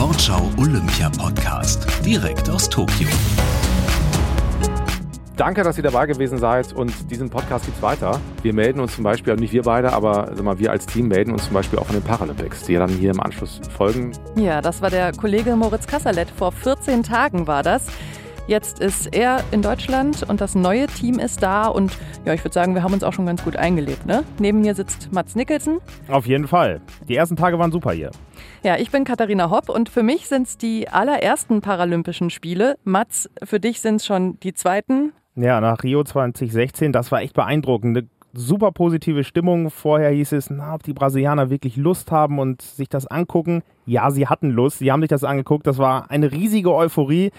Sportschau Olympia Podcast. Direkt aus Tokio. Danke, dass ihr dabei gewesen seid und diesen Podcast gibt es weiter. Wir melden uns zum Beispiel, nicht wir beide, aber mal, wir als Team melden uns zum Beispiel auch von den Paralympics, die ja dann hier im Anschluss folgen. Ja, das war der Kollege Moritz Kasserlet. Vor 14 Tagen war das. Jetzt ist er in Deutschland und das neue Team ist da und ja, ich würde sagen, wir haben uns auch schon ganz gut eingelebt. Ne? Neben mir sitzt Mats Nicholson. Auf jeden Fall. Die ersten Tage waren super hier. Ja, ich bin Katharina Hopp und für mich sind es die allerersten Paralympischen Spiele. Mats, für dich sind es schon die zweiten. Ja, nach Rio 2016, das war echt beeindruckend. Eine super positive Stimmung. Vorher hieß es, na, ob die Brasilianer wirklich Lust haben und sich das angucken. Ja, sie hatten Lust, sie haben sich das angeguckt. Das war eine riesige Euphorie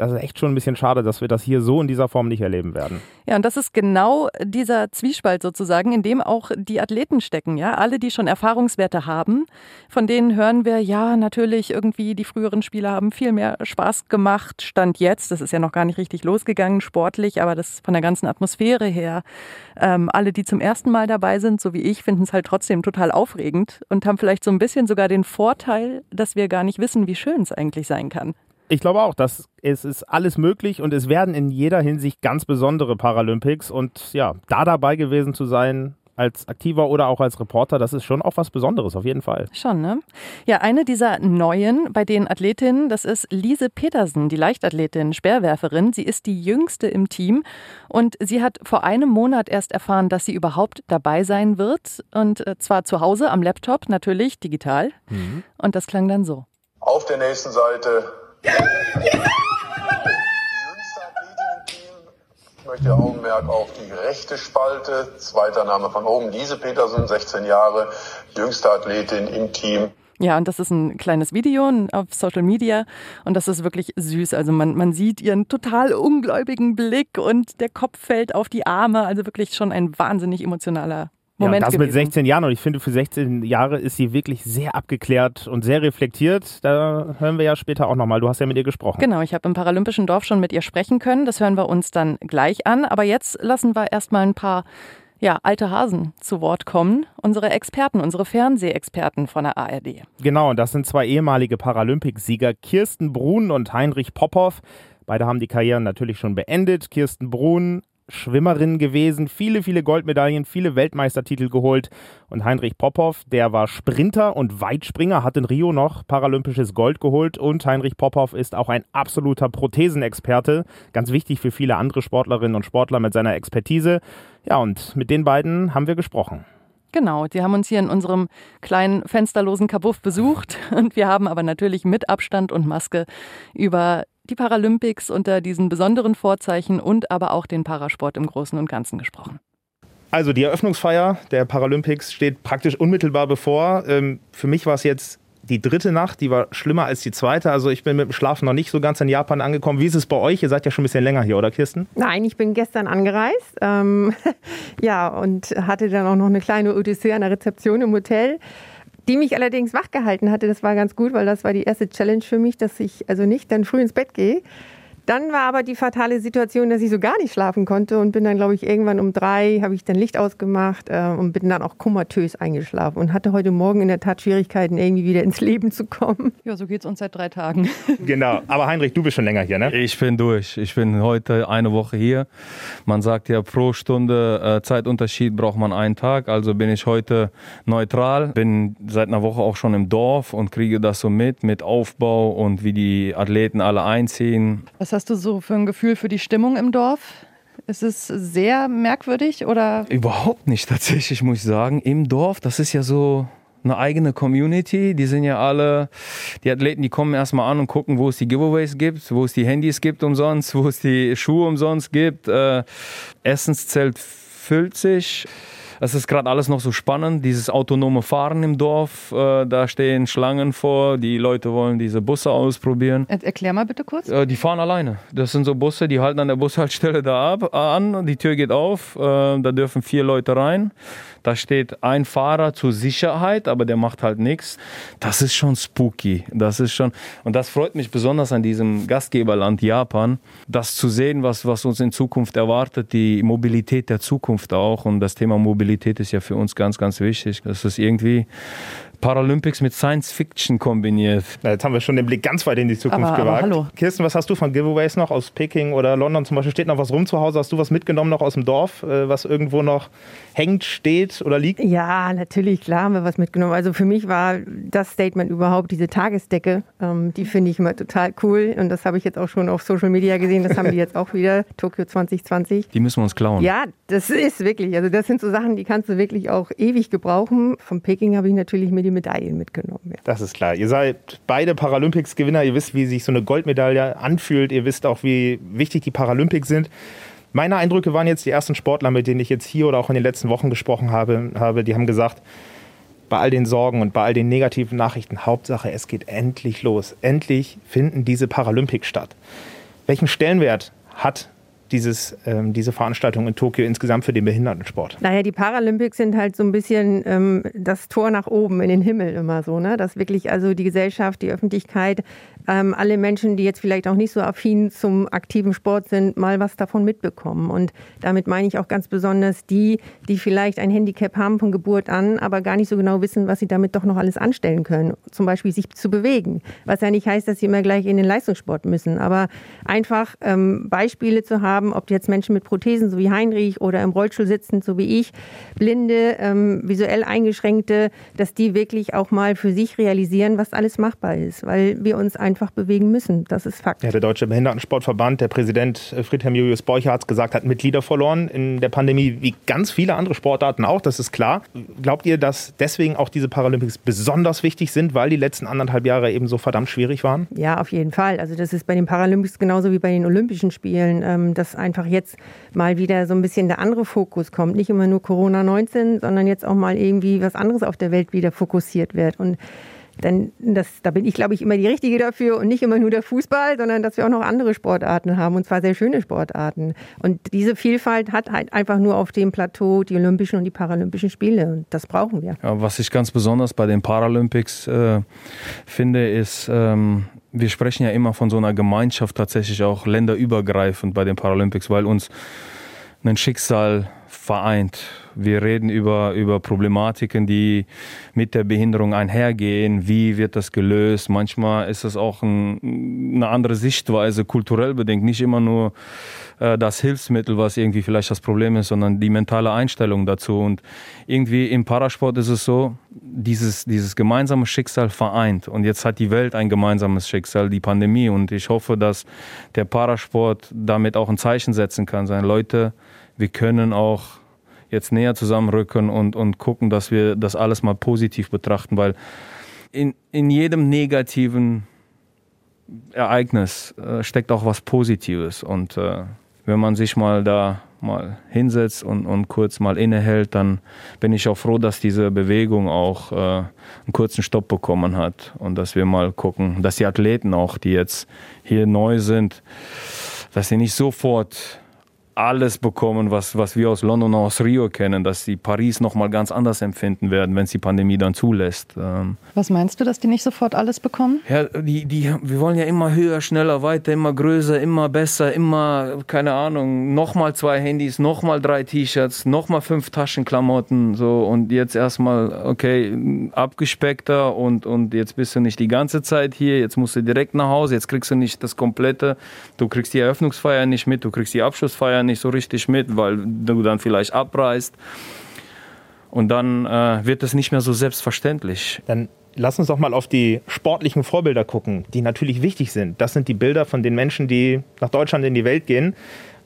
das ist echt schon ein bisschen schade, dass wir das hier so in dieser Form nicht erleben werden. Ja, und das ist genau dieser Zwiespalt sozusagen, in dem auch die Athleten stecken. Ja, alle, die schon Erfahrungswerte haben, von denen hören wir, ja, natürlich irgendwie die früheren Spieler haben viel mehr Spaß gemacht. Stand jetzt, das ist ja noch gar nicht richtig losgegangen sportlich, aber das von der ganzen Atmosphäre her. Ähm, alle, die zum ersten Mal dabei sind, so wie ich, finden es halt trotzdem total aufregend und haben vielleicht so ein bisschen sogar den Vorteil, dass wir gar nicht wissen, wie schön es eigentlich sein kann. Ich glaube auch, dass es ist alles möglich und es werden in jeder Hinsicht ganz besondere Paralympics und ja, da dabei gewesen zu sein, als Aktiver oder auch als Reporter, das ist schon auch was Besonderes, auf jeden Fall. Schon, ne? Ja, eine dieser neuen bei den Athletinnen, das ist Lise Petersen, die Leichtathletin, Speerwerferin. Sie ist die jüngste im Team und sie hat vor einem Monat erst erfahren, dass sie überhaupt dabei sein wird. Und äh, zwar zu Hause am Laptop, natürlich digital. Mhm. Und das klang dann so. Auf der nächsten Seite möchte Augenmerk auf die rechte Spalte. Zweiter Name von oben, Lise Petersen, 16 Jahre, jüngste Athletin im Team. Ja, und das ist ein kleines Video auf Social Media und das ist wirklich süß. Also man, man sieht ihren total ungläubigen Blick und der Kopf fällt auf die Arme. Also wirklich schon ein wahnsinnig emotionaler Moment ja, das gewesen. mit 16 Jahren und ich finde, für 16 Jahre ist sie wirklich sehr abgeklärt und sehr reflektiert. Da hören wir ja später auch nochmal. Du hast ja mit ihr gesprochen. Genau, ich habe im Paralympischen Dorf schon mit ihr sprechen können. Das hören wir uns dann gleich an. Aber jetzt lassen wir erstmal ein paar ja, alte Hasen zu Wort kommen. Unsere Experten, unsere Fernsehexperten von der ARD. Genau, und das sind zwei ehemalige Paralympicsieger, Kirsten Brun und Heinrich Popov. Beide haben die Karrieren natürlich schon beendet. Kirsten Brun Schwimmerin gewesen, viele, viele Goldmedaillen, viele Weltmeistertitel geholt. Und Heinrich Popov, der war Sprinter und Weitspringer, hat in Rio noch paralympisches Gold geholt. Und Heinrich Popov ist auch ein absoluter Prothesenexperte, ganz wichtig für viele andere Sportlerinnen und Sportler mit seiner Expertise. Ja, und mit den beiden haben wir gesprochen. Genau, die haben uns hier in unserem kleinen fensterlosen Kabuff besucht und wir haben aber natürlich mit Abstand und Maske über die Paralympics unter diesen besonderen Vorzeichen und aber auch den Parasport im Großen und Ganzen gesprochen. Also die Eröffnungsfeier der Paralympics steht praktisch unmittelbar bevor. Ähm, für mich war es jetzt die dritte Nacht, die war schlimmer als die zweite. Also ich bin mit dem Schlafen noch nicht so ganz in Japan angekommen. Wie ist es bei euch? Ihr seid ja schon ein bisschen länger hier, oder Kirsten? Nein, ich bin gestern angereist. Ähm, ja, und hatte dann auch noch eine kleine Odyssee an der Rezeption im Hotel die mich allerdings wachgehalten hatte. Das war ganz gut, weil das war die erste Challenge für mich, dass ich also nicht dann früh ins Bett gehe, dann war aber die fatale Situation, dass ich so gar nicht schlafen konnte und bin dann, glaube ich, irgendwann um drei habe ich dann Licht ausgemacht äh, und bin dann auch komatös eingeschlafen und hatte heute Morgen in der Tat Schwierigkeiten, irgendwie wieder ins Leben zu kommen. Ja, so geht es uns seit drei Tagen. Genau. Aber Heinrich, du bist schon länger hier, ne? Ich bin durch. Ich bin heute eine Woche hier. Man sagt ja, pro Stunde äh, Zeitunterschied braucht man einen Tag. Also bin ich heute neutral. Bin seit einer Woche auch schon im Dorf und kriege das so mit, mit Aufbau und wie die Athleten alle einziehen. Was hast du so für ein Gefühl für die Stimmung im Dorf? Ist es sehr merkwürdig oder? Überhaupt nicht tatsächlich, muss ich sagen. Im Dorf, das ist ja so eine eigene Community. Die sind ja alle, die Athleten, die kommen erstmal an und gucken, wo es die Giveaways gibt, wo es die Handys gibt umsonst, wo es die Schuhe umsonst gibt. Äh, Essenszelt füllt sich. Es ist gerade alles noch so spannend, dieses autonome Fahren im Dorf. Äh, da stehen Schlangen vor, die Leute wollen diese Busse ausprobieren. Erklär mal bitte kurz. Äh, die fahren alleine. Das sind so Busse, die halten an der Bushaltestelle da ab, an, die Tür geht auf, äh, da dürfen vier Leute rein. Da steht ein Fahrer zur Sicherheit, aber der macht halt nichts. Das ist schon spooky. Das ist schon, und das freut mich besonders an diesem Gastgeberland Japan, das zu sehen, was, was uns in Zukunft erwartet, die Mobilität der Zukunft auch. Und das Thema Mobilität ist ja für uns ganz, ganz wichtig. Das ist irgendwie Paralympics mit Science Fiction kombiniert. Na, jetzt haben wir schon den Blick ganz weit in die Zukunft Aber- aber gewagt. hallo. Kirsten, was hast du von Giveaways noch aus Peking oder London zum Beispiel? Steht noch was rum zu Hause? Hast du was mitgenommen noch aus dem Dorf, äh, was irgendwo noch hängt, steht oder liegt? Ja, natürlich, klar haben wir was mitgenommen. Also für mich war das Statement überhaupt diese Tagesdecke. Ähm, die finde ich immer total cool. Und das habe ich jetzt auch schon auf Social Media gesehen. Das haben die jetzt auch wieder, Tokio 2020. Die müssen wir uns klauen. Ja, das ist wirklich, also das sind so Sachen, die kannst du wirklich auch ewig gebrauchen. Von Peking habe ich natürlich mir die Medaillen mitgenommen. Ja. Das ist klar. Ihr seid beide Paralympics-Gewinner. Ihr wisst, wie sich so eine Goldmedaille anfühlt. Ihr wisst auch, wie wichtig die Paralympics sind. Meine Eindrücke waren jetzt die ersten Sportler, mit denen ich jetzt hier oder auch in den letzten Wochen gesprochen habe, habe die haben gesagt, bei all den Sorgen und bei all den negativen Nachrichten, Hauptsache, es geht endlich los. Endlich finden diese Paralympics statt. Welchen Stellenwert hat dieses, ähm, diese Veranstaltung in Tokio insgesamt für den Behindertensport? Naja, die Paralympics sind halt so ein bisschen ähm, das Tor nach oben in den Himmel immer so, ne? Dass wirklich also die Gesellschaft, die Öffentlichkeit, ähm, alle Menschen, die jetzt vielleicht auch nicht so affin zum aktiven Sport sind, mal was davon mitbekommen. Und damit meine ich auch ganz besonders die, die vielleicht ein Handicap haben von Geburt an, aber gar nicht so genau wissen, was sie damit doch noch alles anstellen können. Zum Beispiel sich zu bewegen. Was ja nicht heißt, dass sie immer gleich in den Leistungssport müssen. Aber einfach ähm, Beispiele zu haben, ob jetzt Menschen mit Prothesen, so wie Heinrich, oder im Rollstuhl sitzen, so wie ich, Blinde, ähm, visuell Eingeschränkte, dass die wirklich auch mal für sich realisieren, was alles machbar ist, weil wir uns einfach bewegen müssen. Das ist Fakt. Ja, der Deutsche Behindertensportverband, der Präsident äh, Friedhelm Julius Borcher hat es gesagt, hat Mitglieder verloren in der Pandemie, wie ganz viele andere Sportarten auch, das ist klar. Glaubt ihr, dass deswegen auch diese Paralympics besonders wichtig sind, weil die letzten anderthalb Jahre eben so verdammt schwierig waren? Ja, auf jeden Fall. Also das ist bei den Paralympics genauso wie bei den Olympischen Spielen, ähm, dass einfach jetzt mal wieder so ein bisschen der andere Fokus kommt. Nicht immer nur Corona-19, sondern jetzt auch mal irgendwie was anderes auf der Welt wieder fokussiert wird. Und denn das, da bin ich, glaube ich, immer die Richtige dafür und nicht immer nur der Fußball, sondern dass wir auch noch andere Sportarten haben und zwar sehr schöne Sportarten. Und diese Vielfalt hat halt einfach nur auf dem Plateau die Olympischen und die Paralympischen Spiele und das brauchen wir. Ja, was ich ganz besonders bei den Paralympics äh, finde, ist, ähm, wir sprechen ja immer von so einer Gemeinschaft tatsächlich auch länderübergreifend bei den Paralympics, weil uns ein Schicksal vereint. Wir reden über, über Problematiken, die mit der Behinderung einhergehen. Wie wird das gelöst? Manchmal ist es auch ein, eine andere Sichtweise, kulturell bedingt. Nicht immer nur äh, das Hilfsmittel, was irgendwie vielleicht das Problem ist, sondern die mentale Einstellung dazu. Und irgendwie im Parasport ist es so, dieses, dieses gemeinsame Schicksal vereint. Und jetzt hat die Welt ein gemeinsames Schicksal, die Pandemie. Und ich hoffe, dass der Parasport damit auch ein Zeichen setzen kann. Sein Leute, wir können auch jetzt näher zusammenrücken und, und gucken, dass wir das alles mal positiv betrachten, weil in, in jedem negativen Ereignis äh, steckt auch was Positives. Und äh, wenn man sich mal da mal hinsetzt und, und kurz mal innehält, dann bin ich auch froh, dass diese Bewegung auch äh, einen kurzen Stopp bekommen hat und dass wir mal gucken, dass die Athleten auch, die jetzt hier neu sind, dass sie nicht sofort alles bekommen, was, was wir aus London und aus Rio kennen, dass sie Paris nochmal ganz anders empfinden werden, wenn es die Pandemie dann zulässt. Ähm, Was meinst du, dass die nicht sofort alles bekommen? ja, die, die, wir wollen ja immer höher, schneller, weiter, immer größer, immer besser, immer, keine Ahnung, nochmal zwei Handys, nochmal drei T-Shirts, nochmal fünf Taschenklamotten, so und jetzt erstmal, okay, abgespeckter und, und jetzt bist du nicht die ganze Zeit hier, jetzt musst du direkt nach Hause, jetzt kriegst du nicht das komplette, du kriegst die Eröffnungsfeier nicht mit, du kriegst die Abschlussfeier nicht so richtig mit, weil du dann vielleicht abreist. Und dann äh, wird es nicht mehr so selbstverständlich. Dann lass uns doch mal auf die sportlichen Vorbilder gucken, die natürlich wichtig sind. Das sind die Bilder von den Menschen, die nach Deutschland in die Welt gehen.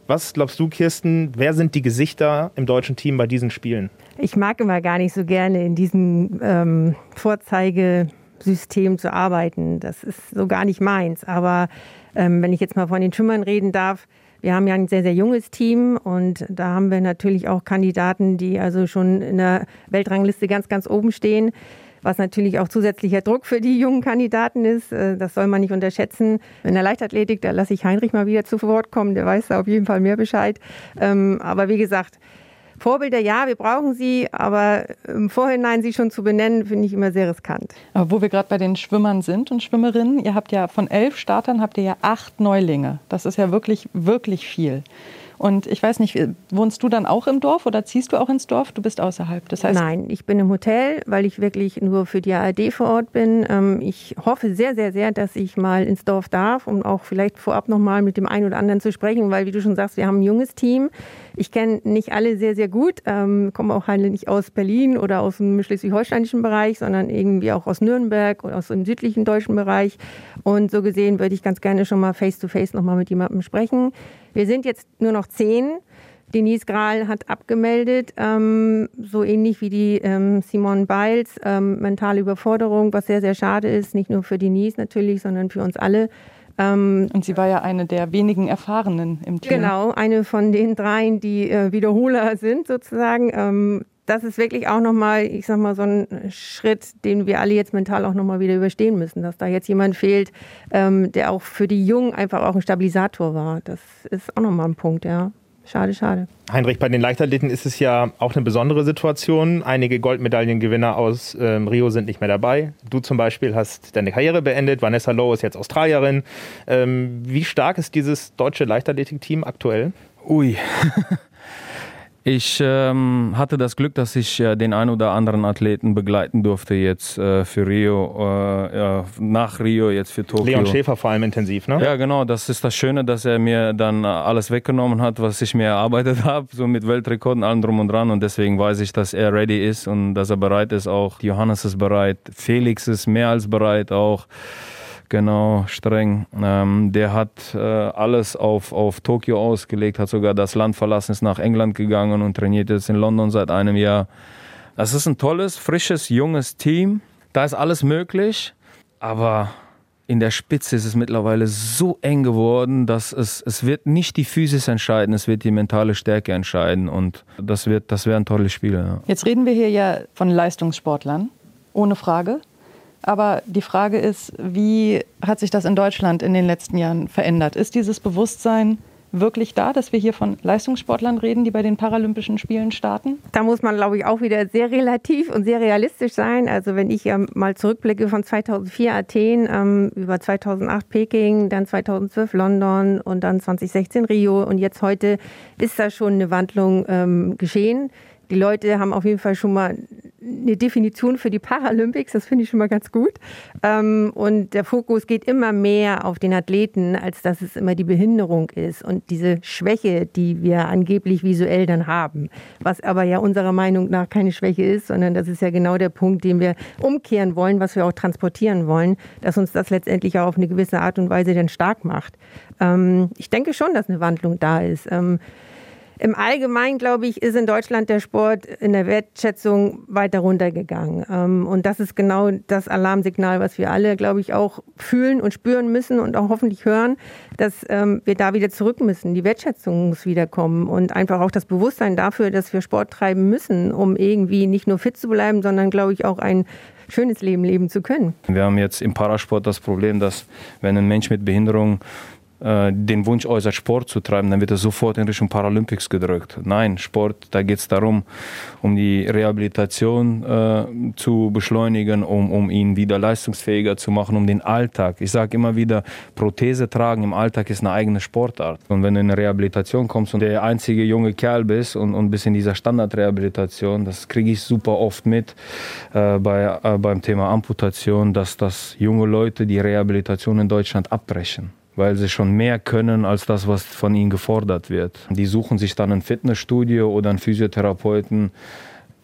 Was glaubst du, Kirsten, wer sind die Gesichter im deutschen Team bei diesen Spielen? Ich mag immer gar nicht so gerne in diesem ähm, Vorzeigesystem zu arbeiten. Das ist so gar nicht meins. Aber ähm, wenn ich jetzt mal von den Schwimmern reden darf, wir haben ja ein sehr, sehr junges Team und da haben wir natürlich auch Kandidaten, die also schon in der Weltrangliste ganz, ganz oben stehen. Was natürlich auch zusätzlicher Druck für die jungen Kandidaten ist. Äh, Das soll man nicht unterschätzen. In der Leichtathletik, da lasse ich Heinrich mal wieder zu Wort kommen. Der weiß da auf jeden Fall mehr Bescheid. Ähm, Aber wie gesagt, Vorbilder, ja, wir brauchen sie, aber im Vorhinein sie schon zu benennen, finde ich immer sehr riskant. Aber wo wir gerade bei den Schwimmern sind und Schwimmerinnen, ihr habt ja von elf Startern habt ihr ja acht Neulinge. Das ist ja wirklich, wirklich viel. Und ich weiß nicht, wohnst du dann auch im Dorf oder ziehst du auch ins Dorf? Du bist außerhalb. Das heißt Nein, ich bin im Hotel, weil ich wirklich nur für die ARD vor Ort bin. Ähm, ich hoffe sehr, sehr, sehr, dass ich mal ins Dorf darf, um auch vielleicht vorab noch mal mit dem einen oder anderen zu sprechen, weil wie du schon sagst, wir haben ein junges Team. Ich kenne nicht alle sehr, sehr gut, ähm, komme auch alle nicht aus Berlin oder aus dem schleswig-holsteinischen Bereich, sondern irgendwie auch aus Nürnberg oder aus dem südlichen deutschen Bereich. Und so gesehen würde ich ganz gerne schon mal face-to-face -face noch mal mit jemandem sprechen. Wir sind jetzt nur noch zehn. Denise Grahl hat abgemeldet, ähm, so ähnlich wie die ähm, Simone Biles, ähm, mentale Überforderung, was sehr, sehr schade ist, nicht nur für Denise natürlich, sondern für uns alle. Ähm, Und sie war ja eine der wenigen Erfahrenen im Team. Genau, eine von den dreien, die äh, Wiederholer sind sozusagen. Das ist wirklich auch nochmal, ich sag mal, so ein Schritt, den wir alle jetzt mental auch nochmal wieder überstehen müssen, dass da jetzt jemand fehlt, ähm, der auch für die Jungen einfach auch ein Stabilisator war. Das ist auch nochmal ein Punkt, ja. Schade, schade. Heinrich, bei den Leichtathleten ist es ja auch eine besondere Situation. Einige Goldmedaillengewinner aus ähm, Rio sind nicht mehr dabei. Du zum Beispiel hast deine Karriere beendet. Vanessa Lowe ist jetzt Australierin. Ähm, wie stark ist dieses deutsche Leichtathletikteam aktuell? Ui. Ich ähm, hatte das Glück, dass ich äh, den ein oder anderen Athleten begleiten durfte jetzt äh, für Rio, äh, nach Rio jetzt für Tokio. Leon Schäfer vor allem intensiv, ne? Ja, genau. Das ist das Schöne, dass er mir dann alles weggenommen hat, was ich mir erarbeitet habe, so mit Weltrekorden, allem drum und dran. Und deswegen weiß ich, dass er ready ist und dass er bereit ist auch. Johannes ist bereit, Felix ist mehr als bereit auch. Genau, streng. Ähm, der hat äh, alles auf, auf Tokio ausgelegt, hat sogar das Land verlassen, ist nach England gegangen und trainiert jetzt in London seit einem Jahr. Das ist ein tolles, frisches, junges Team. Da ist alles möglich, aber in der Spitze ist es mittlerweile so eng geworden, dass es, es wird nicht die Physis entscheiden, es wird die mentale Stärke entscheiden und das, wird, das wären tolle Spiele. Ja. Jetzt reden wir hier ja von Leistungssportlern, ohne Frage. Aber die Frage ist, wie hat sich das in Deutschland in den letzten Jahren verändert? Ist dieses Bewusstsein wirklich da, dass wir hier von Leistungssportlern reden, die bei den Paralympischen Spielen starten? Da muss man, glaube ich, auch wieder sehr relativ und sehr realistisch sein. Also wenn ich ähm, mal zurückblicke von 2004 Athen ähm, über 2008 Peking, dann 2012 London und dann 2016 Rio und jetzt heute ist da schon eine Wandlung ähm, geschehen. Die Leute haben auf jeden Fall schon mal eine Definition für die Paralympics, das finde ich schon mal ganz gut. Ähm, und der Fokus geht immer mehr auf den Athleten, als dass es immer die Behinderung ist und diese Schwäche, die wir angeblich visuell dann haben. Was aber ja unserer Meinung nach keine Schwäche ist, sondern das ist ja genau der Punkt, den wir umkehren wollen, was wir auch transportieren wollen, dass uns das letztendlich auch auf eine gewisse Art und Weise dann stark macht. Ähm, ich denke schon, dass eine Wandlung da ist. Im Allgemeinen, glaube ich, ist in Deutschland der Sport in der Wertschätzung weiter runtergegangen. Ähm, und das ist genau das Alarmsignal, was wir alle, glaube ich, auch fühlen und spüren müssen und auch hoffentlich hören, dass ähm, wir da wieder zurück müssen. Die Wertschätzung muss wiederkommen und einfach auch das Bewusstsein dafür, dass wir Sport treiben müssen, um irgendwie nicht nur fit zu bleiben, sondern, glaube ich, auch ein schönes Leben leben zu können. Wir haben jetzt im Parasport das Problem, dass wenn ein Mensch mit Behinderung äh, den Wunsch äußert, Sport zu treiben, dann wird er sofort in Richtung Paralympics gedrückt. Nein, Sport, da geht es darum, um die Rehabilitation äh, zu beschleunigen, um, um ihn wieder leistungsfähiger zu machen, um den Alltag. Ich sage immer wieder, Prothese tragen im Alltag ist eine eigene Sportart. Und wenn du in eine Rehabilitation kommst und der einzige junge Kerl bist und, und bist in dieser Standardrehabilitation, das kriege ich super oft mit äh, bei, äh, beim Thema Amputation, dass das junge Leute die Rehabilitation in Deutschland abbrechen weil sie schon mehr können als das, was von ihnen gefordert wird. Die suchen sich dann ein Fitnessstudio oder einen Physiotherapeuten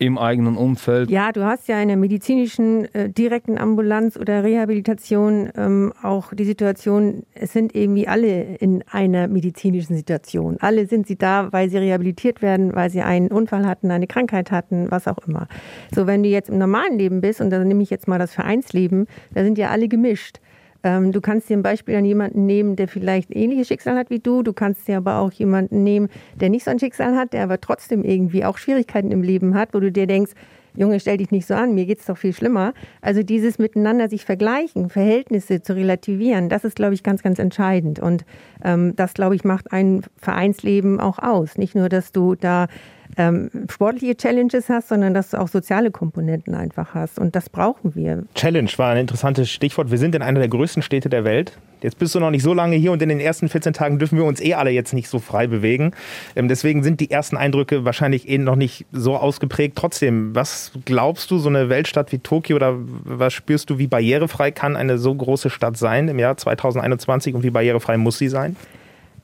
im eigenen Umfeld. Ja, du hast ja in der medizinischen äh, direkten Ambulanz oder Rehabilitation ähm, auch die Situation, es sind irgendwie alle in einer medizinischen Situation. Alle sind sie da, weil sie rehabilitiert werden, weil sie einen Unfall hatten, eine Krankheit hatten, was auch immer. So, wenn du jetzt im normalen Leben bist, und da nehme ich jetzt mal das Vereinsleben, da sind ja alle gemischt. Ähm, du kannst dir ein Beispiel an jemanden nehmen, der vielleicht ähnliches Schicksal hat wie du. Du kannst dir aber auch jemanden nehmen, der nicht so ein Schicksal hat, der aber trotzdem irgendwie auch Schwierigkeiten im Leben hat, wo du dir denkst, Junge, stell dich nicht so an, mir geht es doch viel schlimmer. Also dieses miteinander sich vergleichen, Verhältnisse zu relativieren, das ist, glaube ich, ganz, ganz entscheidend. Und ähm, das, glaube ich, macht ein Vereinsleben auch aus. Nicht nur, dass du da ähm, sportliche Challenges hast, sondern dass du auch soziale Komponenten einfach hast. Und das brauchen wir. Challenge war ein interessantes Stichwort. Wir sind in einer der größten Städte der Welt. Jetzt bist du noch nicht so lange hier und in den ersten 14 Tagen dürfen wir uns eh alle jetzt nicht so frei bewegen. Ähm, deswegen sind die ersten Eindrücke wahrscheinlich eh noch nicht so ausgeprägt. Trotzdem, was glaubst du, so eine Weltstadt wie Tokio oder was spürst du, wie barrierefrei kann eine so große Stadt sein im Jahr 2021 und wie barrierefrei muss sie sein?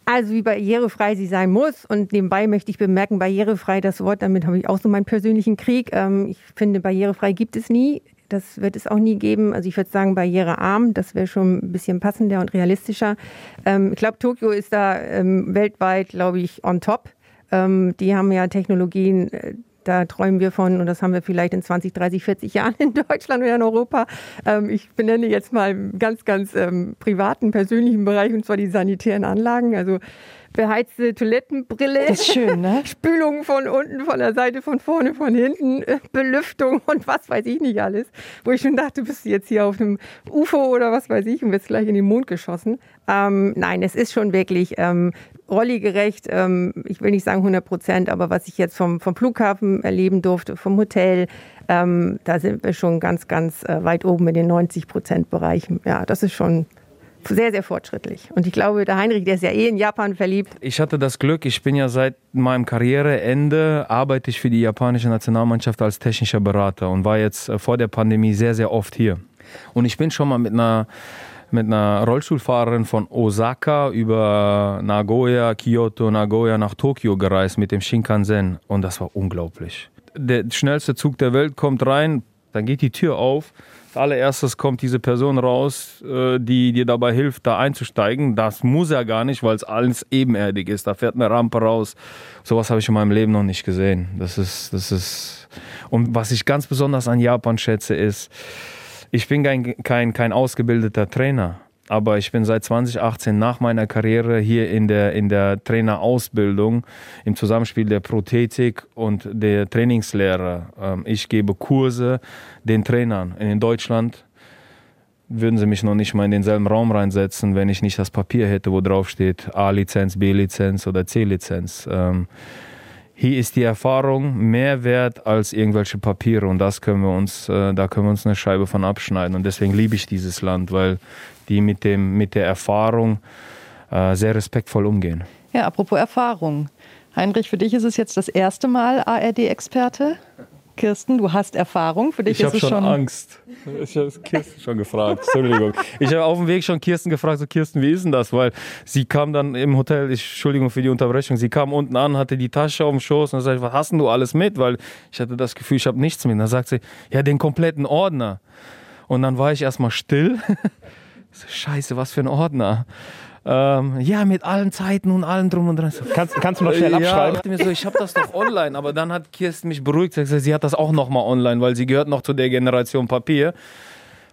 Also wie barrierefrei sie sein muss. Und nebenbei möchte ich bemerken, barrierefrei, das Wort, damit habe ich auch so meinen persönlichen Krieg. Ähm, ich finde, barrierefrei gibt es nie. Das wird es auch nie geben. Also ich würde sagen, barrierearm, das wäre schon ein bisschen passender und realistischer. Ähm, ich glaube, Tokio ist da ähm, weltweit, glaube ich, on top. Die haben ja Technologien, äh, da träumen wir von, und das haben wir vielleicht in 20, 30, 40 Jahren in Deutschland oder in Europa. Ähm, ich benenne jetzt mal ganz, ganz ähm, privaten, persönlichen Bereich, und zwar die sanitären Anlagen. Also beheizte Toilettenbrille. Das ist schön, ne? Spülung von unten, von der Seite, von vorne, von hinten, äh, Belüftung und was weiß ich nicht alles. Wo ich schon dachte, du bist jetzt hier auf einem UFO oder was weiß ich und wirst gleich in den Mond geschossen. Ähm, nein, es ist schon wirklich ähm, rolligerecht. Ähm, ich will nicht sagen 100 Prozent, aber was ich jetzt vom, vom Flughafen erleben durfte, vom Hotel, ähm, da sind wir schon ganz, ganz äh, weit oben in den 90 Prozent Bereichen. Ja, das ist schon sehr, sehr fortschrittlich. Und ich glaube, der Heinrich, der ist ja eh in Japan verliebt. Ich hatte das Glück, ich bin ja seit meinem Karriereende, arbeite ich für die japanische Nationalmannschaft als technischer Berater und war jetzt äh, vor der Pandemie sehr, sehr oft hier. Und ich bin schon mal mit einer mit einer Rollstuhlfahrerin von Osaka über Nagoya, Kyoto, Nagoya nach Tokio gereist mit dem Shinkansen und das war unglaublich. Der schnellste Zug der Welt kommt rein, dann geht die Tür auf allererstes kommt diese Person raus, äh, die dir dabei hilft, da einzusteigen. Das muss er gar nicht, weil es alles ebenerdig ist. Da fährt eine Rampe raus. Sowas habe ich in meinem Leben noch nicht gesehen. Das ist, das ist. Und was ich ganz besonders an Japan schätze, ist, ich bin kein, kein, kein ausgebildeter Trainer aber ich bin seit 2018 nach meiner Karriere hier in der, in der Trainerausbildung im Zusammenspiel der Prothetik und der Trainingslehre. Ähm, ich gebe Kurse den Trainern. In Deutschland würden sie mich noch nicht mal in denselben Raum reinsetzen, wenn ich nicht das Papier hätte, wo drauf steht A-Lizenz, B-Lizenz oder C-Lizenz. Hier ist die Erfahrung mehr wert als irgendwelche Papiere und das können wir uns, äh, da können wir uns eine Scheibe von abschneiden und deswegen liebe ich dieses Land, weil die mit, dem, mit der Erfahrung äh, sehr respektvoll umgehen. Ja, apropos Erfahrung. Heinrich, für dich ist es jetzt das erste Mal ARD-Experte. Kirsten, du hast Erfahrung. Für dich ich habe schon, schon Angst. Ich habe Kirsten schon gefragt. Entschuldigung. Ich habe auf dem Weg schon Kirsten gefragt, so Kirsten, wie ist denn das? Weil sie kam dann im Hotel, ich, Entschuldigung für die Unterbrechung, sie kam unten an, hatte die Tasche auf dem Schoß und sagte, was hast denn du alles mit? Weil ich hatte das Gefühl, ich habe nichts mit. dann sagt sie, ja, den kompletten Ordner. Und dann war ich erstmal still Scheiße, was für ein Ordner. Ähm, ja, mit allen Zeiten und allem drum und dran. Kannst, kannst du noch schnell abschreiben? Ja, mir so, ich habe das doch online, aber dann hat Kirsten mich beruhigt, gesagt, sie hat das auch noch mal online, weil sie gehört noch zu der Generation Papier.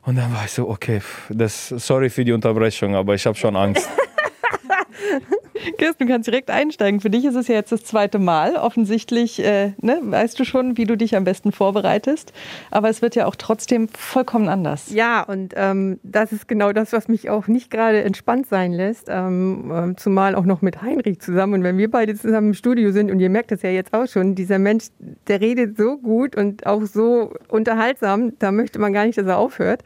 Und dann war ich so, okay, das, sorry für die Unterbrechung, aber ich habe schon Angst. Kirsten, du kannst direkt einsteigen. Für dich ist es ja jetzt das zweite Mal. Offensichtlich äh, ne, weißt du schon, wie du dich am besten vorbereitest. Aber es wird ja auch trotzdem vollkommen anders. Ja, und ähm, das ist genau das, was mich auch nicht gerade entspannt sein lässt. Ähm, ähm, zumal auch noch mit Heinrich zusammen. Und wenn wir beide zusammen im Studio sind, und ihr merkt das ja jetzt auch schon, dieser Mensch, der redet so gut und auch so unterhaltsam, da möchte man gar nicht, dass er aufhört.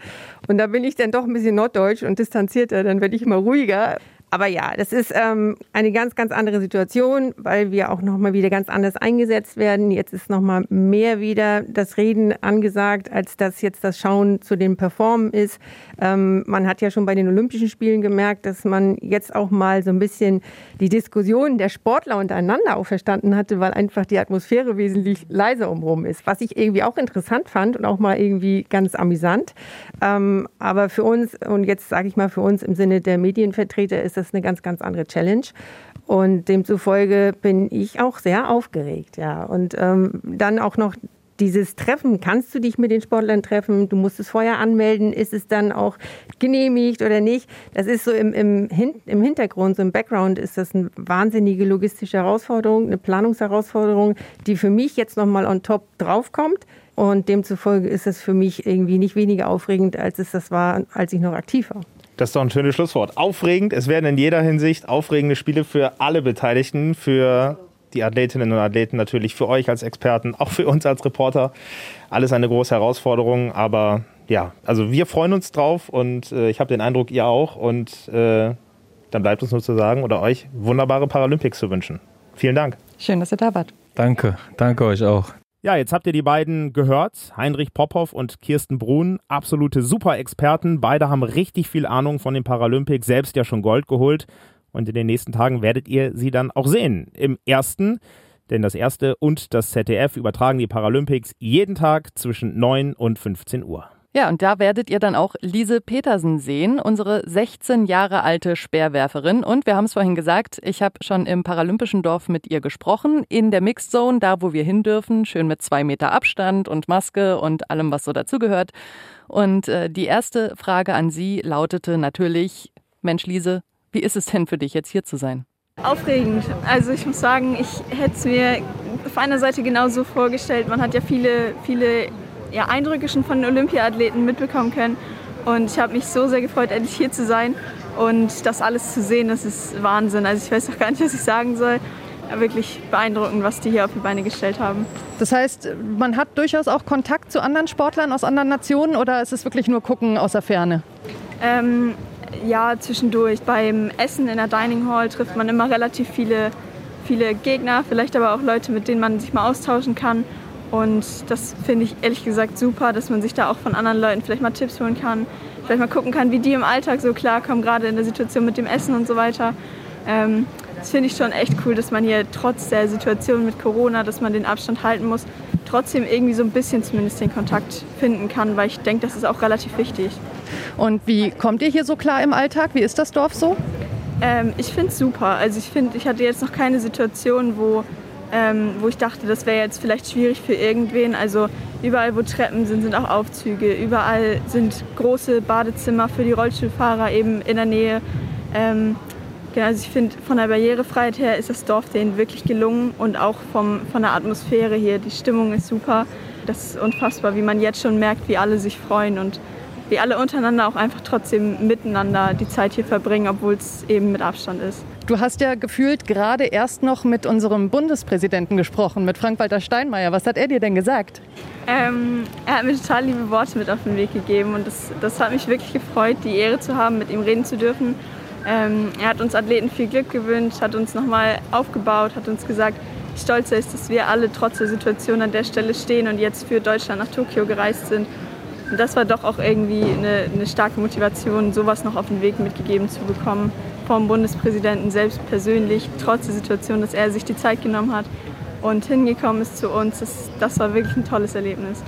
Und da bin ich dann doch ein bisschen norddeutsch und distanzierter, dann werde ich immer ruhiger. Aber ja, das ist ähm, eine ganz, ganz andere Situation, weil wir auch nochmal wieder ganz anders eingesetzt werden. Jetzt ist nochmal mehr wieder das Reden angesagt, als dass jetzt das Schauen zu den Performen ist. Ähm, man hat ja schon bei den Olympischen Spielen gemerkt, dass man jetzt auch mal so ein bisschen die Diskussionen der Sportler untereinander auch verstanden hatte, weil einfach die Atmosphäre wesentlich leiser umrum ist. Was ich irgendwie auch interessant fand und auch mal irgendwie ganz amüsant. Ähm, aber für uns, und jetzt sage ich mal für uns im Sinne der Medienvertreter, ist das eine ganz, ganz andere Challenge. Und demzufolge bin ich auch sehr aufgeregt, ja. Und ähm, dann auch noch dieses Treffen, kannst du dich mit den Sportlern treffen? Du musst es vorher anmelden. Ist es dann auch genehmigt oder nicht? Das ist so im, im, im Hintergrund, so im Background ist das eine wahnsinnige logistische Herausforderung, eine Planungsherausforderung, die für mich jetzt nochmal on top draufkommt. Und demzufolge ist es für mich irgendwie nicht weniger aufregend, als es das war, als ich noch aktiv war. Das ist doch ein schönes Schlusswort. Aufregend. Es werden in jeder Hinsicht aufregende Spiele für alle Beteiligten, für die Athletinnen und Athleten natürlich für euch als Experten, auch für uns als Reporter. Alles eine große Herausforderung, aber ja, also wir freuen uns drauf und äh, ich habe den Eindruck, ihr auch. Und äh, dann bleibt uns nur zu sagen oder euch wunderbare Paralympics zu wünschen. Vielen Dank. Schön, dass ihr da wart. Danke, danke euch auch. Ja, jetzt habt ihr die beiden gehört, Heinrich Popov und Kirsten Brun, absolute Super-Experten. Beide haben richtig viel Ahnung von den Paralympics, selbst ja schon Gold geholt. Und in den nächsten Tagen werdet ihr sie dann auch sehen. Im ersten, denn das erste und das ZDF übertragen die Paralympics jeden Tag zwischen 9 und 15 Uhr. Ja, und da werdet ihr dann auch Lise Petersen sehen, unsere 16 Jahre alte Speerwerferin. Und wir haben es vorhin gesagt, ich habe schon im Paralympischen Dorf mit ihr gesprochen, in der Mixed Zone, da wo wir hin dürfen, schön mit zwei Meter Abstand und Maske und allem, was so dazugehört. Und äh, die erste Frage an Sie lautete natürlich, Mensch Lise, wie ist es denn für dich jetzt hier zu sein? Aufregend. Also ich muss sagen, ich hätte es mir auf einer Seite genauso vorgestellt. Man hat ja viele, viele ja, Eindrücke schon von den Olympiathleten mitbekommen können. Und ich habe mich so sehr gefreut, endlich hier zu sein und das alles zu sehen. Das ist Wahnsinn. Also ich weiß auch gar nicht, was ich sagen soll. Wirklich beeindruckend, was die hier auf die Beine gestellt haben. Das heißt, man hat durchaus auch Kontakt zu anderen Sportlern aus anderen Nationen oder ist es wirklich nur gucken aus der Ferne? Ähm, ja, zwischendurch. Beim Essen in der Dining Hall trifft man immer relativ viele, viele Gegner, vielleicht aber auch Leute, mit denen man sich mal austauschen kann. Und das finde ich ehrlich gesagt super, dass man sich da auch von anderen Leuten vielleicht mal Tipps holen kann, vielleicht mal gucken kann, wie die im Alltag so klarkommen, gerade in der Situation mit dem Essen und so weiter. Ähm, das finde ich schon echt cool, dass man hier trotz der Situation mit Corona, dass man den Abstand halten muss, trotzdem irgendwie so ein bisschen zumindest den Kontakt finden kann, weil ich denke, das ist auch relativ wichtig. Und wie kommt ihr hier so klar im Alltag? Wie ist das Dorf so? Ähm, ich finde es super. Also ich finde, ich hatte jetzt noch keine Situation, wo ähm, wo ich dachte, das wäre jetzt vielleicht schwierig für irgendwen. Also überall, wo Treppen sind, sind auch Aufzüge. Überall sind große Badezimmer für die Rollstuhlfahrer eben in der Nähe. Ähm, genau, also ich finde, von der Barrierefreiheit her ist das Dorf denen wirklich gelungen und auch vom, von der Atmosphäre hier. Die Stimmung ist super. Das ist unfassbar, wie man jetzt schon merkt, wie alle sich freuen und wie alle untereinander auch einfach trotzdem miteinander die Zeit hier verbringen, obwohl es eben mit Abstand ist. Du hast ja gefühlt gerade erst noch mit unserem Bundespräsidenten gesprochen, mit Frank-Walter Steinmeier. Was hat er dir denn gesagt? Ähm, er hat mir total liebe Worte mit auf den Weg gegeben und das, das hat mich wirklich gefreut, die Ehre zu haben, mit ihm reden zu dürfen. Ähm, er hat uns Athleten viel Glück gewünscht, hat uns nochmal aufgebaut, hat uns gesagt, wie stolz er ist, dass wir alle trotz der Situation an der Stelle stehen und jetzt für Deutschland nach Tokio gereist sind. Und das war doch auch irgendwie eine, eine starke Motivation, sowas noch auf den Weg mitgegeben zu bekommen vom Bundespräsidenten selbst persönlich, trotz der Situation, dass er sich die Zeit genommen hat und hingekommen ist zu uns. Das, das war wirklich ein tolles Erlebnis.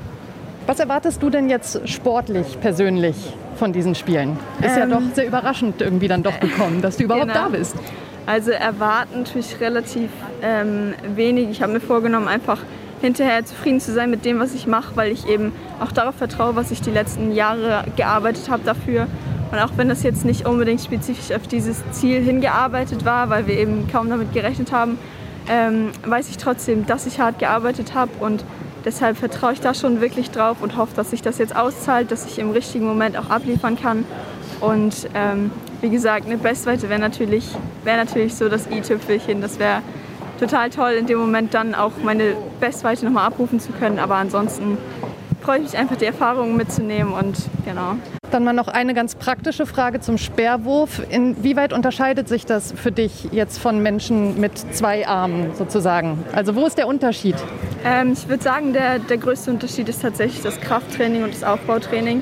Was erwartest du denn jetzt sportlich, persönlich von diesen Spielen? Ist ähm, ja doch sehr überraschend irgendwie dann doch gekommen, dass du überhaupt genau. da bist. Also erwarten natürlich relativ ähm, wenig. Ich habe mir vorgenommen, einfach hinterher zufrieden zu sein mit dem, was ich mache, weil ich eben auch darauf vertraue, was ich die letzten Jahre gearbeitet habe dafür. Und auch wenn das jetzt nicht unbedingt spezifisch auf dieses Ziel hingearbeitet war, weil wir eben kaum damit gerechnet haben, ähm, weiß ich trotzdem, dass ich hart gearbeitet habe und deshalb vertraue ich da schon wirklich drauf und hoffe, dass sich das jetzt auszahlt, dass ich im richtigen Moment auch abliefern kann. Und ähm, wie gesagt, eine Bestweite wäre natürlich, wär natürlich so das i-Tüpfelchen. Das wäre total toll, in dem Moment dann auch meine Bestweite nochmal abrufen zu können. Aber ansonsten freue ich mich einfach, die Erfahrungen mitzunehmen und genau. Dann mal noch eine ganz praktische Frage zum Sperrwurf. Inwieweit unterscheidet sich das für dich jetzt von Menschen mit zwei Armen sozusagen? Also wo ist der Unterschied? Ähm, ich würde sagen, der, der größte Unterschied ist tatsächlich das Krafttraining und das Aufbautraining.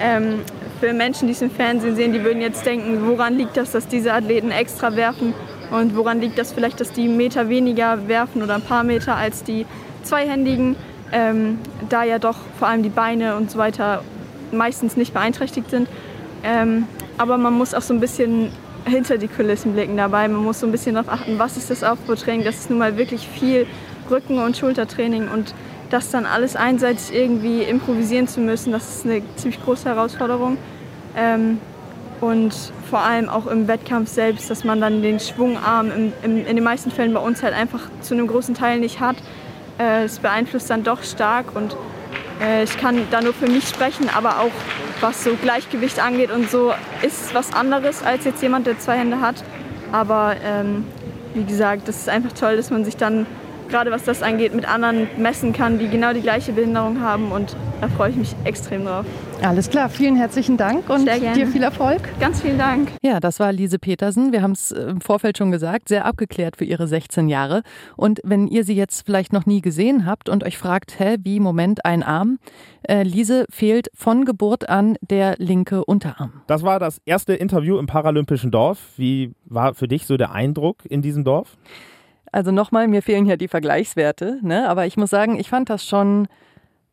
Ähm, für Menschen, die es im Fernsehen sehen, die würden jetzt denken, woran liegt das, dass diese Athleten extra werfen und woran liegt das vielleicht, dass die Meter weniger werfen oder ein paar Meter als die Zweihändigen, ähm, da ja doch vor allem die Beine und so weiter meistens nicht beeinträchtigt sind. Ähm, aber man muss auch so ein bisschen hinter die Kulissen blicken dabei. Man muss so ein bisschen darauf achten, was ist das Aufbautraining. Das ist nun mal wirklich viel Rücken- und Schultertraining und das dann alles einseitig irgendwie improvisieren zu müssen, das ist eine ziemlich große Herausforderung. Ähm, und vor allem auch im Wettkampf selbst, dass man dann den Schwungarm im, im, in den meisten Fällen bei uns halt einfach zu einem großen Teil nicht hat. Äh, es beeinflusst dann doch stark und äh, ich kann da nur für mich sprechen, aber auch was so Gleichgewicht angeht und so ist was anderes als jetzt jemand, der zwei Hände hat. Aber ähm, wie gesagt, das ist einfach toll, dass man sich dann gerade was das angeht, mit anderen messen kann, die genau die gleiche Behinderung haben und da freue ich mich extrem drauf. Alles klar, vielen herzlichen Dank und dir viel Erfolg. Ganz vielen Dank. Ja, das war Lise Petersen. Wir haben es äh, im Vorfeld schon gesagt, sehr abgeklärt für ihre 16 Jahre. Und wenn ihr sie jetzt vielleicht noch nie gesehen habt und euch fragt, hä, wie, Moment, ein Arm, äh, Lise fehlt von Geburt an der linke Unterarm. Das war das erste Interview im Paralympischen Dorf. Wie war für dich so der Eindruck in diesem Dorf? Also nochmal, mir fehlen ja die Vergleichswerte, ne? aber ich muss sagen, ich fand das schon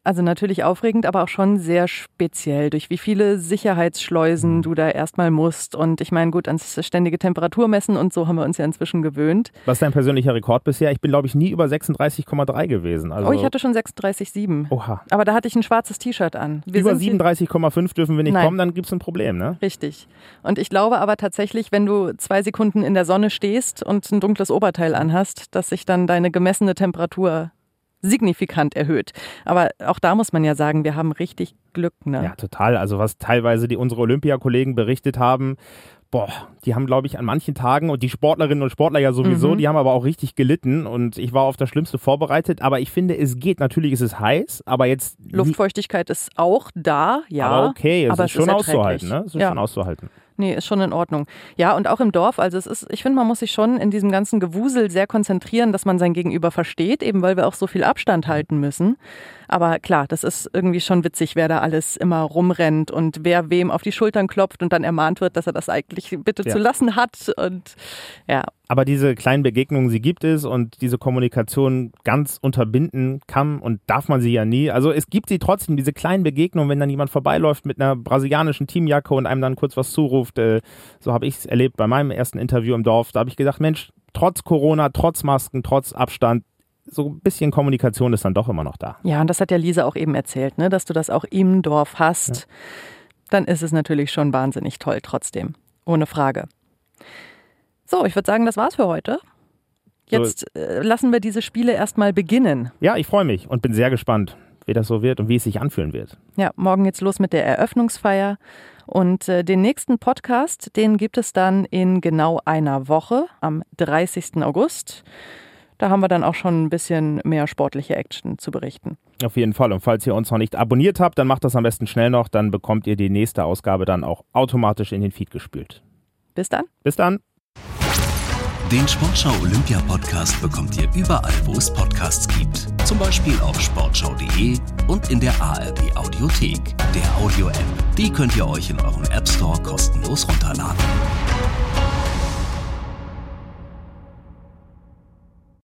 also natürlich aufregend, aber auch schon sehr speziell, durch wie viele Sicherheitsschleusen mhm. du da erstmal musst. Und ich meine, gut, ans ständige Temperaturmessen und so haben wir uns ja inzwischen gewöhnt. Was ist dein persönlicher Rekord bisher? Ich bin, glaube ich, nie über 36,3 gewesen. Also oh, ich hatte schon 36,7. Oha. Aber da hatte ich ein schwarzes T-Shirt an. Wir über 37,5 dürfen wir nicht Nein. kommen, dann gibt es ein Problem, ne? Richtig. Und ich glaube aber tatsächlich, wenn du zwei Sekunden in der Sonne stehst und ein dunkles Oberteil anhast, dass sich dann deine gemessene Temperatur signifikant erhöht. Aber auch da muss man ja sagen, wir haben richtig Glück. Ne? Ja, total. Also was teilweise die unsere Olympiakollegen berichtet haben, boah, die haben, glaube ich, an manchen Tagen und die Sportlerinnen und Sportler ja sowieso, mhm. die haben aber auch richtig gelitten und ich war auf das Schlimmste vorbereitet. Aber ich finde, es geht. Natürlich ist es heiß, aber jetzt. Luftfeuchtigkeit ist auch da, ja. Aber okay, es aber ist es schon ist auszuhalten, ne? Es ist ja. schon auszuhalten. Nee, ist schon in Ordnung. Ja, und auch im Dorf, also es ist, ich finde, man muss sich schon in diesem ganzen Gewusel sehr konzentrieren, dass man sein Gegenüber versteht, eben weil wir auch so viel Abstand halten müssen. Aber klar, das ist irgendwie schon witzig, wer da alles immer rumrennt und wer wem auf die Schultern klopft und dann ermahnt wird, dass er das eigentlich bitte ja. zu lassen hat. Und ja. Aber diese kleinen Begegnungen, sie gibt es und diese Kommunikation ganz unterbinden kann und darf man sie ja nie. Also es gibt sie trotzdem, diese kleinen Begegnungen, wenn dann jemand vorbeiläuft mit einer brasilianischen Teamjacke und einem dann kurz was zuruft. Äh, so habe ich es erlebt bei meinem ersten Interview im Dorf. Da habe ich gesagt, Mensch, trotz Corona, trotz Masken, trotz Abstand, so ein bisschen Kommunikation ist dann doch immer noch da. Ja, und das hat ja Lisa auch eben erzählt, ne, dass du das auch im Dorf hast. Ja. Dann ist es natürlich schon wahnsinnig toll trotzdem. Ohne Frage. So, ich würde sagen, das war's für heute. Jetzt äh, lassen wir diese Spiele erstmal beginnen. Ja, ich freue mich und bin sehr gespannt, wie das so wird und wie es sich anfühlen wird. Ja, morgen geht's los mit der Eröffnungsfeier. Und äh, den nächsten Podcast, den gibt es dann in genau einer Woche, am 30. August. Da haben wir dann auch schon ein bisschen mehr sportliche Action zu berichten. Auf jeden Fall. Und falls ihr uns noch nicht abonniert habt, dann macht das am besten schnell noch. Dann bekommt ihr die nächste Ausgabe dann auch automatisch in den Feed gespült. Bis dann. Bis dann. Den Sportschau Olympia Podcast bekommt ihr überall, wo es Podcasts gibt. Zum Beispiel auf sportschau.de und in der ARD Audiothek, der Audio-App. Die könnt ihr euch in eurem App Store kostenlos runterladen.